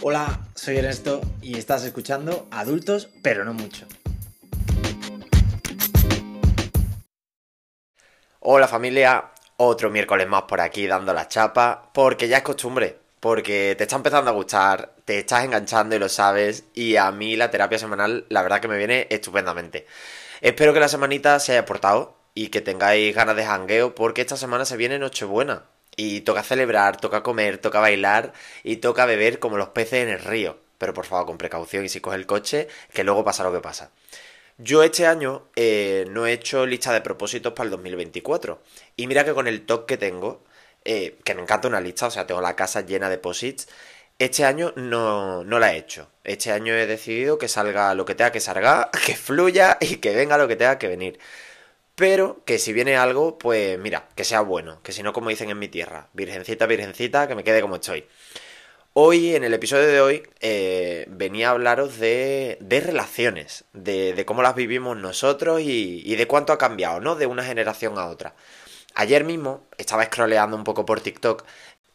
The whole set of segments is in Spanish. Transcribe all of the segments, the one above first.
Hola, soy Ernesto y estás escuchando Adultos, pero no mucho. Hola familia, otro miércoles más por aquí dando la chapa, porque ya es costumbre, porque te está empezando a gustar, te estás enganchando y lo sabes, y a mí la terapia semanal la verdad que me viene estupendamente. Espero que la semanita se haya portado y que tengáis ganas de jangueo, porque esta semana se viene Nochebuena. Y toca celebrar, toca comer, toca bailar y toca beber como los peces en el río. Pero por favor, con precaución y si coges el coche, que luego pasa lo que pasa. Yo este año eh, no he hecho lista de propósitos para el 2024. Y mira que con el toque que tengo, eh, que me encanta una lista, o sea, tengo la casa llena de posits, este año no, no la he hecho. Este año he decidido que salga lo que tenga que salga, que fluya y que venga lo que tenga que venir. Pero que si viene algo, pues mira, que sea bueno, que si no, como dicen en mi tierra, virgencita, virgencita, que me quede como estoy. Hoy, en el episodio de hoy, eh, venía a hablaros de, de relaciones, de, cómo las vivimos nosotros y, y, de cuánto ha cambiado, ¿no? De una generación a otra. Ayer mismo estaba scrolleando un poco por TikTok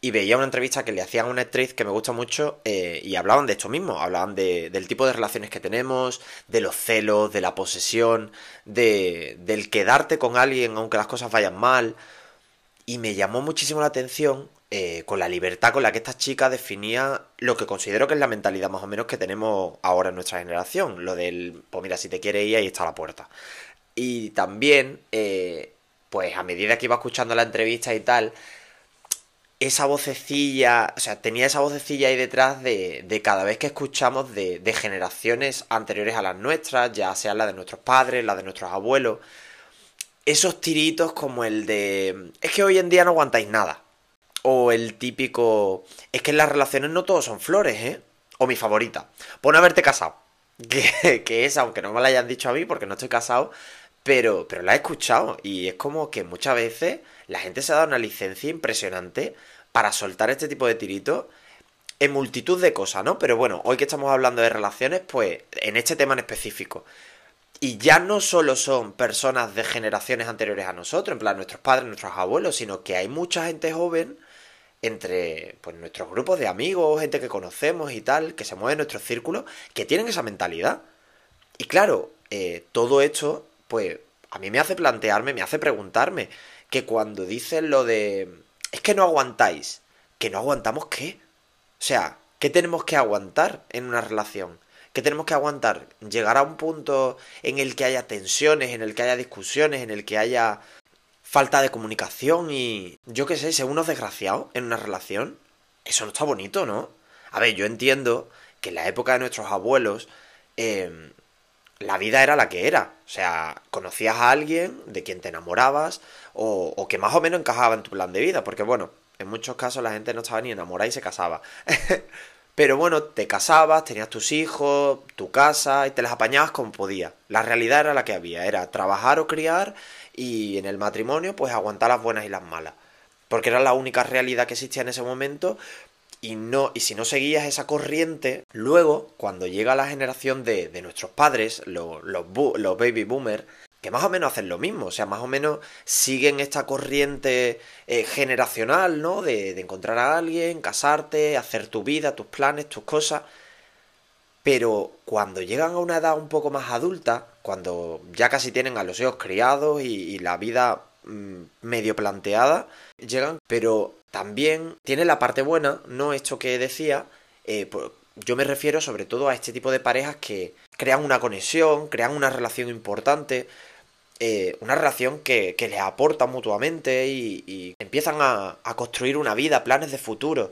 y veía una entrevista que le hacían a una actriz que me gusta mucho eh, y hablaban de esto mismo, hablaban de, del tipo de relaciones que tenemos, de los celos, de la posesión, de, del quedarte con alguien aunque las cosas vayan mal. Y me llamó muchísimo la atención eh, con la libertad con la que esta chica definía lo que considero que es la mentalidad más o menos que tenemos ahora en nuestra generación, lo del, pues mira, si te quiere ir ahí está la puerta. Y también, eh, pues a medida que iba escuchando la entrevista y tal, esa vocecilla, o sea, tenía esa vocecilla ahí detrás de, de cada vez que escuchamos de, de, generaciones anteriores a las nuestras, ya sea la de nuestros padres, la de nuestros abuelos, esos tiritos como el de, es que hoy en día no aguantáis nada, o el típico, es que en las relaciones no todos son flores, ¿eh? O mi favorita, pon haberte casado, que, que es, aunque no me la hayan dicho a mí porque no estoy casado, pero, pero la he escuchado. Y es como que muchas veces la gente se ha dado una licencia impresionante para soltar este tipo de tiritos en multitud de cosas, ¿no? Pero bueno, hoy que estamos hablando de relaciones, pues en este tema en específico. Y ya no solo son personas de generaciones anteriores a nosotros, en plan nuestros padres, nuestros abuelos, sino que hay mucha gente joven entre pues nuestros grupos de amigos, gente que conocemos y tal, que se mueve en nuestros círculos, que tienen esa mentalidad. Y claro, eh, todo esto, pues a mí me hace plantearme, me hace preguntarme, que cuando dicen lo de es que no aguantáis, que no aguantamos qué? O sea, ¿qué tenemos que aguantar en una relación? ¿Qué tenemos que aguantar? Llegar a un punto en el que haya tensiones, en el que haya discusiones, en el que haya falta de comunicación y yo qué sé, ser unos desgraciados en una relación. Eso no está bonito, ¿no? A ver, yo entiendo que en la época de nuestros abuelos eh, la vida era la que era. O sea, conocías a alguien de quien te enamorabas o, que más o menos encajaba en tu plan de vida. Porque bueno, en muchos casos la gente no estaba ni enamorada y se casaba. Pero bueno, te casabas, tenías tus hijos, tu casa y te las apañabas como podías. La realidad era la que había, era trabajar o criar y en el matrimonio pues aguantar las buenas y las malas. Porque era la única realidad que existía en ese momento y no y si no seguías esa corriente luego cuando llega la generación de, de nuestros padres los, los, baby boomers que más o menos hacen lo mismo, o sea, más o menos siguen esta corriente eh, generacional, ¿no? De, encontrar a alguien, casarte, hacer tu vida, tus planes, tus cosas. Pero cuando llegan a una edad un poco más adulta, cuando ya casi tienen a los hijos criados y, la vida medio planteada, llegan, pero también tiene la parte buena, no esto que decía, eh, pues, yo me refiero sobre todo a este tipo de parejas que crean una conexión, crean una relación importante, eh, una relación que, que les aporta mutuamente y, y empiezan a, a, construir una vida, planes de futuro.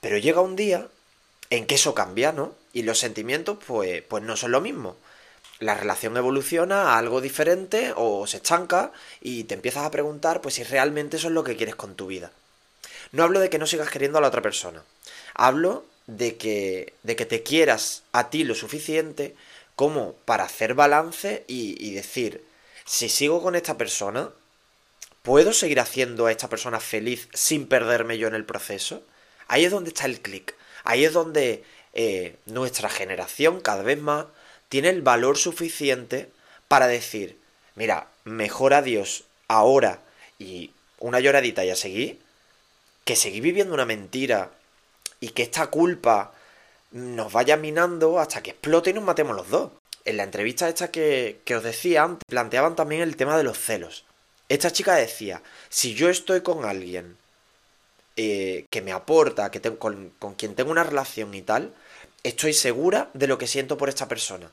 Pero llega un día en que eso cambia, ¿no? Y los sentimientos pues, pues no son lo mismo. La relación evoluciona a algo diferente o se estanca y te empiezas a preguntar pues si realmente eso es lo que quieres con tu vida. No hablo de que no sigas queriendo a la otra persona. Hablo de que, de que te quieras a ti lo suficiente como para hacer balance y, decir, si sigo con esta persona, ¿puedo seguir haciendo a esta persona feliz sin perderme yo en el proceso? Ahí es donde está el clic. Ahí es donde eh, nuestra generación cada vez más tiene el valor suficiente para decir, mira, mejor adiós ahora y una lloradita y a seguir, que seguir viviendo una mentira y que esta culpa nos vaya minando hasta que explote y nos matemos los dos. En la entrevista esta que, os decía, planteaban también el tema de los celos. Esta chica decía, si yo estoy con alguien eh, que me aporta, que con, quien tengo una relación y tal, estoy segura de lo que siento por esta persona.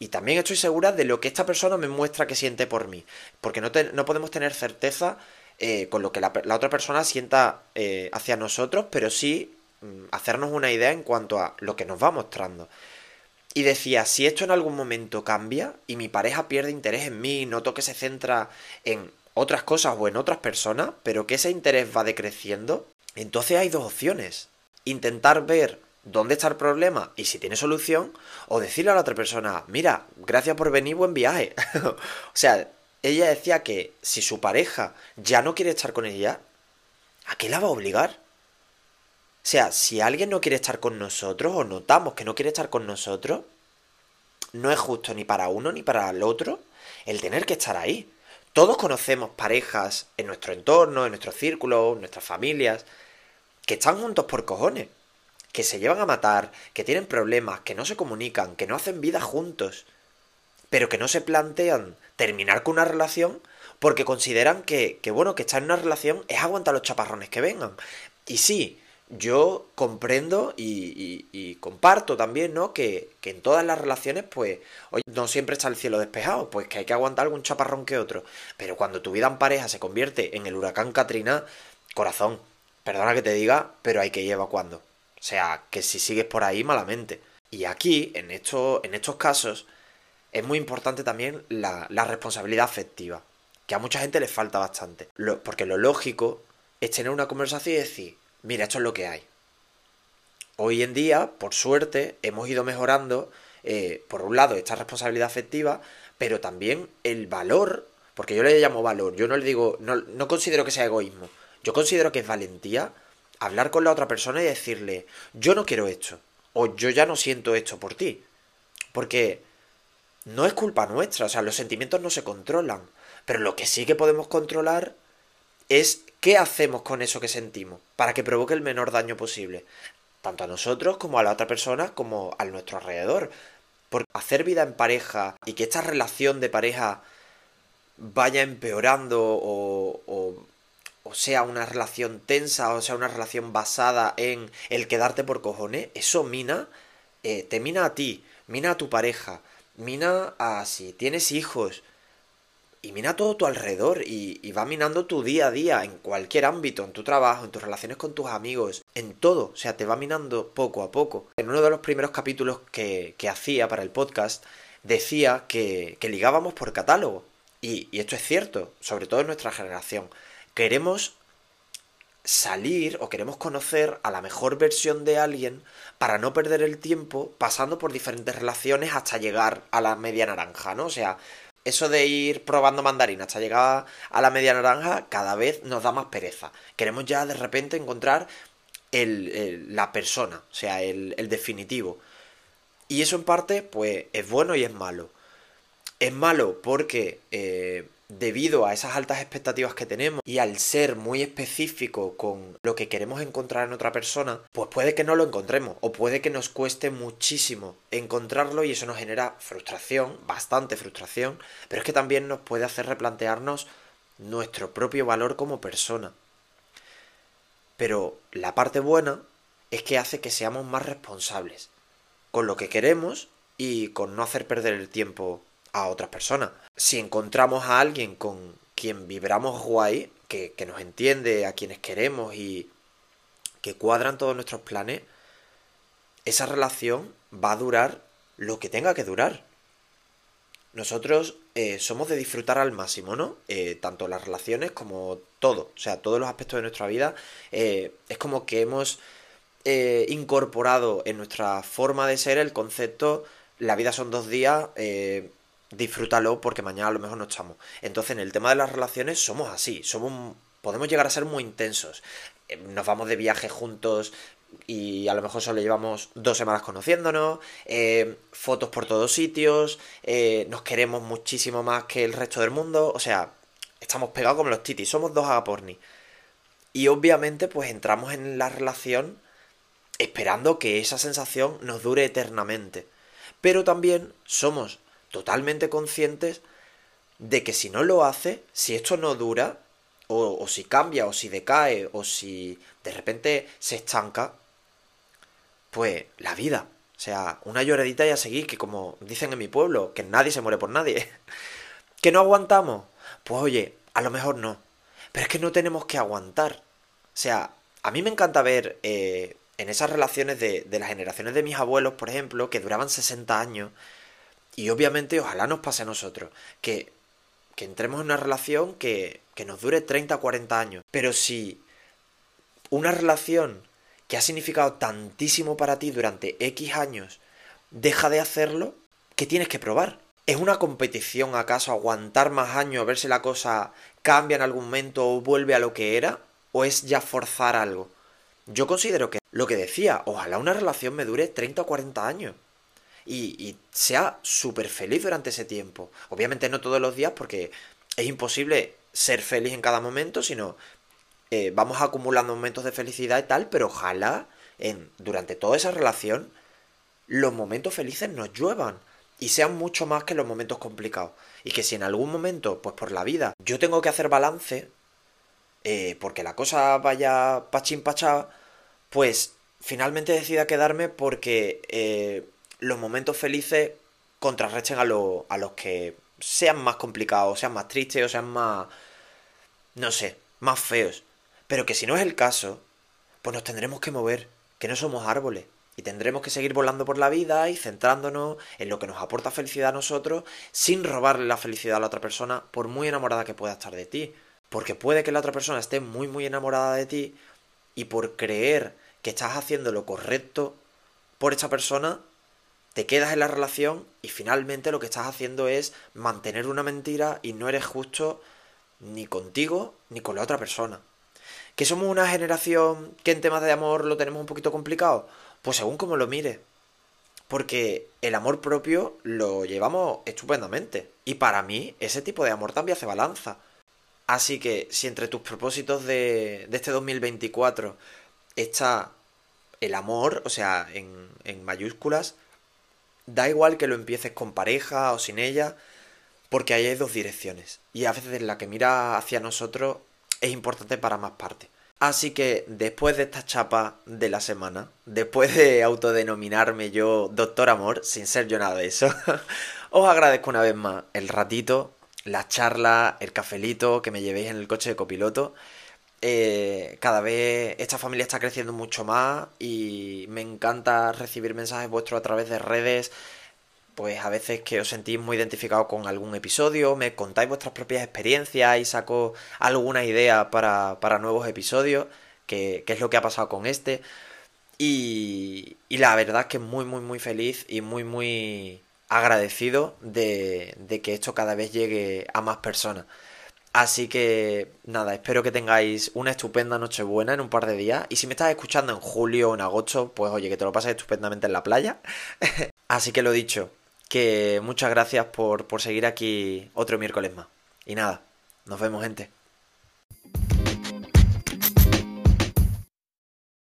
Y también estoy segura de lo que esta persona me muestra que siente por mí. Porque no, no podemos tener certeza eh, con lo que la, otra persona sienta eh, hacia nosotros, pero sí mm, hacernos una idea en cuanto a lo que nos va mostrando. Y decía, si esto en algún momento cambia y mi pareja pierde interés en mí, noto que se centra en otras cosas o en otras personas, pero que ese interés va decreciendo, entonces hay dos opciones. Intentar ver dónde está el problema y si tiene solución, o decirle a la otra persona, mira, gracias por venir, buen viaje. o sea, ella decía que si su pareja ya no quiere estar con ella, ¿a qué la va a obligar? O sea, si alguien no quiere estar con nosotros o notamos que no quiere estar con nosotros, no es justo ni para uno ni para el otro el tener que estar ahí. Todos conocemos parejas en nuestro entorno, en nuestro círculo, en nuestras familias, que están juntos por cojones, que se llevan a matar, que tienen problemas, que no se comunican, que no hacen vida juntos, pero que no se plantean terminar con una relación porque consideran que, que bueno, que estar en una relación es aguantar los chaparrones que vengan. Y sí, yo comprendo y, comparto también, ¿no? Que, que, en todas las relaciones, pues, hoy no siempre está el cielo despejado, pues que hay que aguantar algún chaparrón que otro. Pero cuando tu vida en pareja se convierte en el huracán Katrina, corazón, perdona que te diga, pero hay que ir evacuando. O sea, que si sigues por ahí, malamente. Y aquí, en, esto, en estos casos, es muy importante también la, la, responsabilidad afectiva, que a mucha gente le falta bastante. porque lo lógico es tener una conversación y decir, mira, esto es lo que hay. Hoy en día, por suerte, hemos ido mejorando, eh, por un lado, esta responsabilidad afectiva, pero también el valor, porque yo le llamo valor, yo no le digo, no, no considero que sea egoísmo, yo considero que es valentía hablar con la otra persona y decirle, yo no quiero esto, o yo ya no siento esto por ti. Porque no es culpa nuestra, o sea, los sentimientos no se controlan, pero lo que sí que podemos controlar es qué hacemos con eso que sentimos para que provoque el menor daño posible, tanto a nosotros como a la otra persona, como a nuestro alrededor. Porque hacer vida en pareja y que esta relación de pareja vaya empeorando o, o, sea una relación tensa o sea una relación basada en el quedarte por cojones, eso mina, eh, te mina a ti, mina a tu pareja, mina a si tienes hijos, y mina todo tu alrededor y, va minando tu día a día en cualquier ámbito, en tu trabajo, en tus relaciones con tus amigos, en todo, o sea, te va minando poco a poco. En uno de los primeros capítulos que, hacía para el podcast, decía que, ligábamos por catálogo. Y esto es cierto, sobre todo en nuestra generación. Queremos salir o queremos conocer a la mejor versión de alguien para no perder el tiempo pasando por diferentes relaciones hasta llegar a la media naranja, ¿no? O sea, eso de ir probando mandarina hasta llegar a la media naranja cada vez nos da más pereza. Queremos ya de repente encontrar el, la persona, o sea, el, definitivo. Y eso en parte, pues, es bueno y es malo. Es malo porque eh, debido a esas altas expectativas que tenemos y al ser muy específico con lo que queremos encontrar en otra persona, pues puede que no lo encontremos o puede que nos cueste muchísimo encontrarlo y eso nos genera frustración, bastante frustración, pero es que también nos puede hacer replantearnos nuestro propio valor como persona. Pero la parte buena es que hace que seamos más responsables con lo que queremos y con no hacer perder el tiempo a otras personas. Si encontramos a alguien con quien vibramos guay, que, que nos entiende, a quienes queremos y que cuadran todos nuestros planes, esa relación va a durar lo que tenga que durar. Nosotros eh, somos de disfrutar al máximo, ¿no? Eh, tanto las relaciones como todo, o sea, todos los aspectos de nuestra vida. Eh, es como que hemos incorporado en nuestra forma de ser el concepto, la vida son dos días, disfrútalo porque mañana a lo mejor no estamos. Entonces, en el tema de las relaciones somos así, somos podemos llegar a ser muy intensos. Eh, nos vamos de viaje juntos y a lo mejor solo llevamos dos semanas conociéndonos, eh, fotos por todos sitios, eh, nos queremos muchísimo más que el resto del mundo, o sea, estamos pegados como los titis, somos dos agaporni. Y obviamente pues entramos en la relación esperando que esa sensación nos dure eternamente. Pero también somos totalmente conscientes de que si no lo hace, si esto no dura, o, si cambia, o si decae, o si de repente se estanca, pues la vida. O sea, una lloradita y a seguir, que como dicen en mi pueblo, que nadie se muere por nadie. ¿Que no aguantamos? Pues oye, a lo mejor no. Pero es que no tenemos que aguantar. O sea, a mí me encanta ver eh, en esas relaciones de, de las generaciones de mis abuelos, por ejemplo, que duraban 60 años, y obviamente ojalá nos pase a nosotros, que, que entremos en una relación que, que nos dure 30 o 40 años. Pero si una relación que ha significado tantísimo para ti durante X años deja de hacerlo, ¿qué tienes que probar? ¿Es una competición acaso aguantar más años a ver si la cosa cambia en algún momento o vuelve a lo que era? ¿O es ya forzar algo? Yo considero que lo que decía, ojalá una relación me dure 30 o 40 años. Y, sea súper feliz durante ese tiempo. Obviamente no todos los días porque es imposible ser feliz en cada momento, sino eh, vamos acumulando momentos de felicidad y tal, pero ojalá en, durante toda esa relación los momentos felices nos lluevan y sean mucho más que los momentos complicados. Y que si en algún momento, pues por la vida, yo tengo que hacer balance, eh, porque la cosa vaya pachín pachá, pues finalmente decida quedarme porque eh, los momentos felices contrarrechen a, a los que sean más complicados, sean más tristes o sean más, no sé, más feos. Pero que si no es el caso, pues nos tendremos que mover, que no somos árboles. Y tendremos que seguir volando por la vida y centrándonos en lo que nos aporta felicidad a nosotros, sin robarle la felicidad a la otra persona, por muy enamorada que pueda estar de ti. Porque puede que la otra persona esté muy muy enamorada de ti y por creer que estás haciendo lo correcto por esa persona, te quedas en la relación y finalmente lo que estás haciendo es mantener una mentira y no eres justo ni contigo ni con la otra persona. ¿Que somos una generación que en temas de amor lo tenemos un poquito complicado? Pues según como lo mire. Porque el amor propio lo llevamos estupendamente. Y para mí ese tipo de amor también hace balanza. Así que si entre tus propósitos de, este 2024 está el amor, o sea, en, en mayúsculas, da igual que lo empieces con pareja o sin ella, porque ahí hay dos direcciones. Y a veces la que mira hacia nosotros es importante para más partes. Así que después de esta chapa de la semana, después de autodenominarme yo Doctor Amor, sin ser yo nada de eso, os agradezco una vez más el ratito la charla, el cafelito que me llevéis en el coche de copiloto. Eh, cada vez esta familia está creciendo mucho más y me encanta recibir mensajes vuestros a través de redes. Pues a veces que os sentís muy identificados con algún episodio, me contáis vuestras propias experiencias y saco alguna idea para, nuevos episodios, que, que, es lo que ha pasado con este. Y, y la verdad es que muy, muy, muy feliz y muy, muy agradecido de, de que esto cada vez llegue a más personas. Así que nada, espero que tengáis una estupenda Nochebuena en un par de días. Y si me estás escuchando en julio o en agosto, pues oye, que te lo pases estupendamente en la playa. Así que lo dicho, que muchas gracias por, por seguir aquí otro miércoles más. Y nada, nos vemos gente.